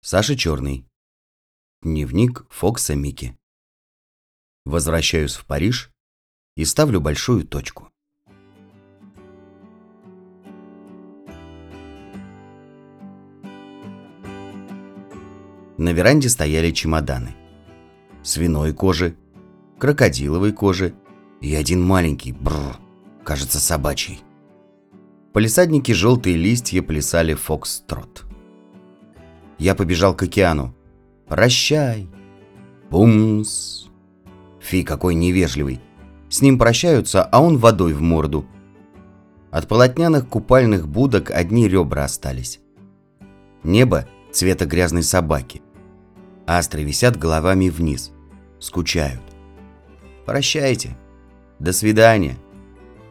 Саша Черный. Дневник Фокса Мики. Возвращаюсь в Париж и ставлю большую точку. На веранде стояли чемоданы. Свиной кожи, крокодиловой кожи и один маленький, бррр, кажется, собачий. Полисадники желтые листья плясали фокс-трот. Я побежал к океану. «Прощай!» Бумс! Фи, какой невежливый. С ним прощаются, а он водой в морду. От полотняных купальных будок одни ребра остались. Небо цвета грязной собаки. Астры висят головами вниз. Скучают. Прощайте. До свидания.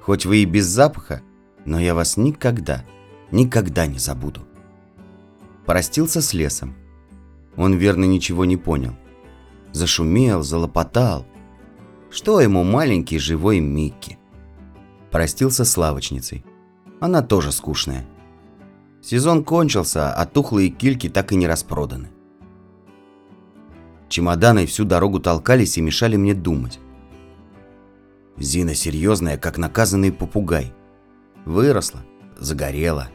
Хоть вы и без запаха, но я вас никогда, никогда не забуду. Простился с лесом. Он верно ничего не понял. Зашумел, залопотал. Что ему маленький живой Микки? Простился с лавочницей. Она тоже скучная. Сезон кончился, а тухлые кильки так и не распроданы. Чемоданы всю дорогу толкались и мешали мне думать. Зина серьезная, как наказанный попугай. Выросла, загорела.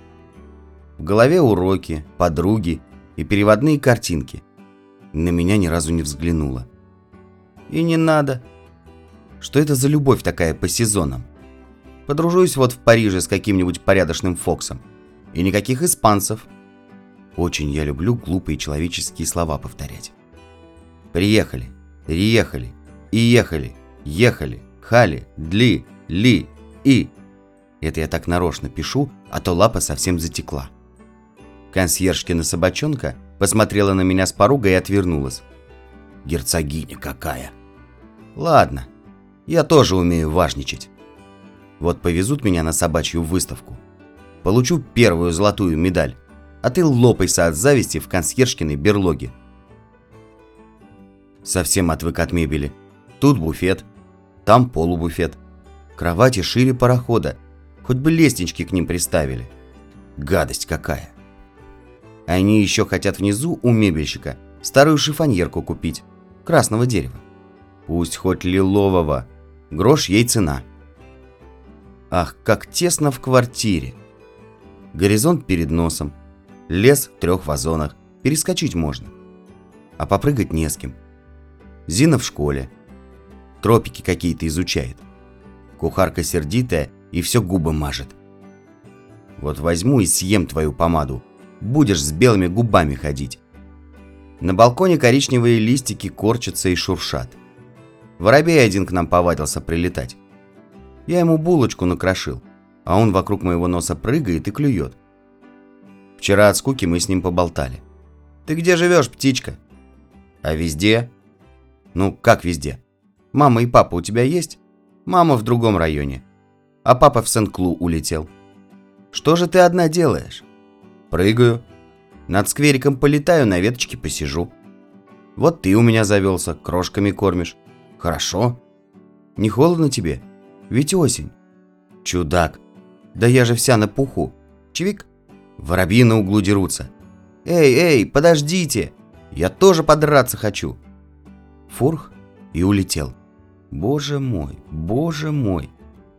В голове уроки, подруги и переводные картинки. На меня ни разу не взглянула. И не надо. Что это за любовь такая по сезонам? Подружусь вот в Париже с каким-нибудь порядочным Фоксом. И никаких испанцев. Очень я люблю глупые человеческие слова повторять. Приехали, переехали, и ехали, ехали, хали, дли, ли, и. Это я так нарочно пишу, а то лапа совсем затекла. Консьержкина собачонка посмотрела на меня с порога и отвернулась. Герцогиня какая. Ладно, я тоже умею важничать. Вот повезут меня на собачью выставку. Получу первую золотую медаль, а ты лопайся от зависти в консьержкиной берлоге. Совсем отвык от мебели. Тут буфет, там полубуфет. Кровати шире парохода, хоть бы лестнички к ним приставили. Гадость какая. Они еще хотят внизу у мебельщика старую шифоньерку купить, красного дерева. Пусть хоть лилового, грош ей цена. Ах, как тесно в квартире. Горизонт перед носом, лес в трех вазонах, перескочить можно. А попрыгать не с кем. Зина в школе. Тропики какие-то изучает. Кухарка сердитая и все губы мажет. Вот возьму и съем твою помаду, будешь с белыми губами ходить. На балконе коричневые листики корчатся и шуршат. Воробей один к нам повадился прилетать. Я ему булочку накрошил, а он вокруг моего носа прыгает и клюет. Вчера от скуки мы с ним поболтали. «Ты где живешь, птичка?» «А везде?» «Ну, как везде? Мама и папа у тебя есть?» «Мама в другом районе, а папа в Сен-Клу улетел». «Что же ты одна делаешь?» Прыгаю. Над сквериком полетаю, на веточке посижу. Вот ты у меня завелся, крошками кормишь. Хорошо. Не холодно тебе? Ведь осень. Чудак. Да я же вся на пуху. Чевик. Воробьи на углу дерутся. Эй, эй, подождите. Я тоже подраться хочу. Фурх и улетел. Боже мой, боже мой.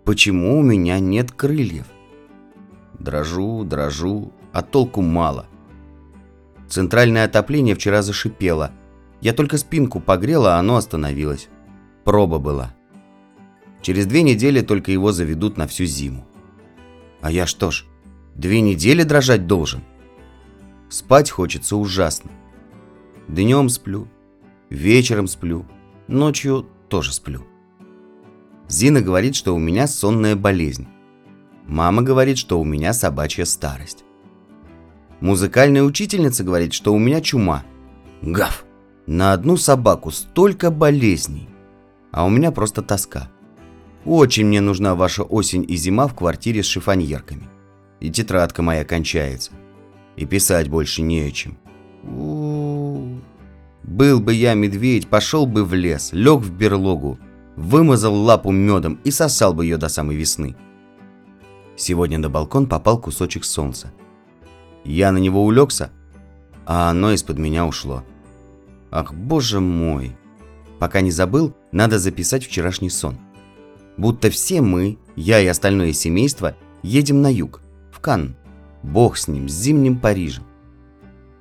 Почему у меня нет крыльев? Дрожу, дрожу, а толку мало. Центральное отопление вчера зашипело. Я только спинку погрела, а оно остановилось. Проба была. Через две недели только его заведут на всю зиму. А я что ж, две недели дрожать должен? Спать хочется ужасно. Днем сплю, вечером сплю, ночью тоже сплю. Зина говорит, что у меня сонная болезнь. Мама говорит, что у меня собачья старость. Музыкальная учительница говорит, что у меня чума. Гав! На одну собаку столько болезней. А у меня просто тоска. Очень мне нужна ваша осень и зима в квартире с шифоньерками. И тетрадка моя кончается. И писать больше не о чем. Был бы я медведь, пошел бы в лес, лег в берлогу, вымазал лапу медом и сосал бы ее до самой весны. Сегодня на балкон попал кусочек солнца. Я на него улегся, а оно из-под меня ушло. Ах, боже мой. Пока не забыл, надо записать вчерашний сон. Будто все мы, я и остальное семейство, едем на юг, в Канн. Бог с ним, с зимним Парижем.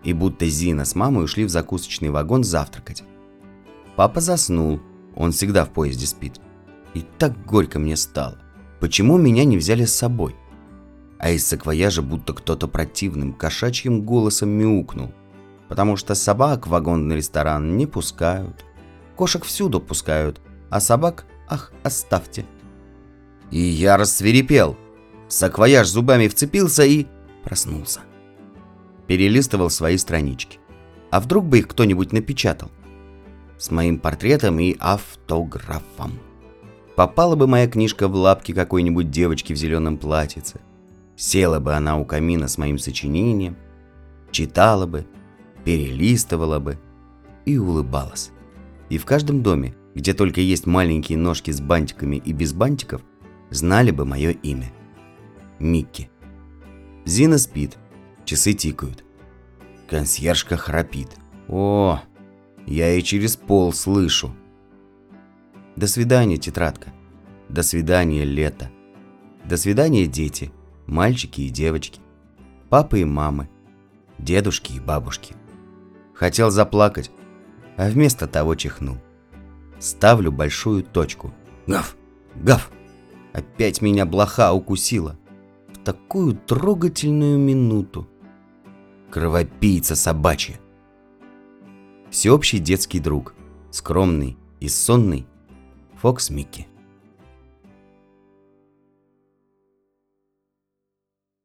И будто Зина с мамой ушли в закусочный вагон завтракать. Папа заснул, он всегда в поезде спит. И так горько мне стало. Почему меня не взяли с собой? А из саквояжа будто кто-то противным кошачьим голосом мяукнул. Потому что собак в вагонный ресторан не пускают. Кошек всюду пускают, а собак, ах, оставьте. И я рассверепел. Саквояж зубами вцепился и проснулся. Перелистывал свои странички. А вдруг бы их кто-нибудь напечатал? С моим портретом и автографом. Попала бы моя книжка в лапки какой-нибудь девочки в зеленом платьице. Села бы она у камина с моим сочинением, читала бы, перелистывала бы и улыбалась. И в каждом доме, где только есть маленькие ножки с бантиками и без бантиков, знали бы мое имя. Микки. Зина спит, часы тикают. Консьержка храпит. О, я и через пол слышу. До свидания, тетрадка. До свидания, лето. До свидания, дети, мальчики и девочки, папы и мамы, дедушки и бабушки. Хотел заплакать, а вместо того чихнул. Ставлю большую точку. Гав! Гав! Опять меня блоха укусила. В такую трогательную минуту. Кровопийца собачья. Всеобщий детский друг, скромный и сонный, Фокс Микки.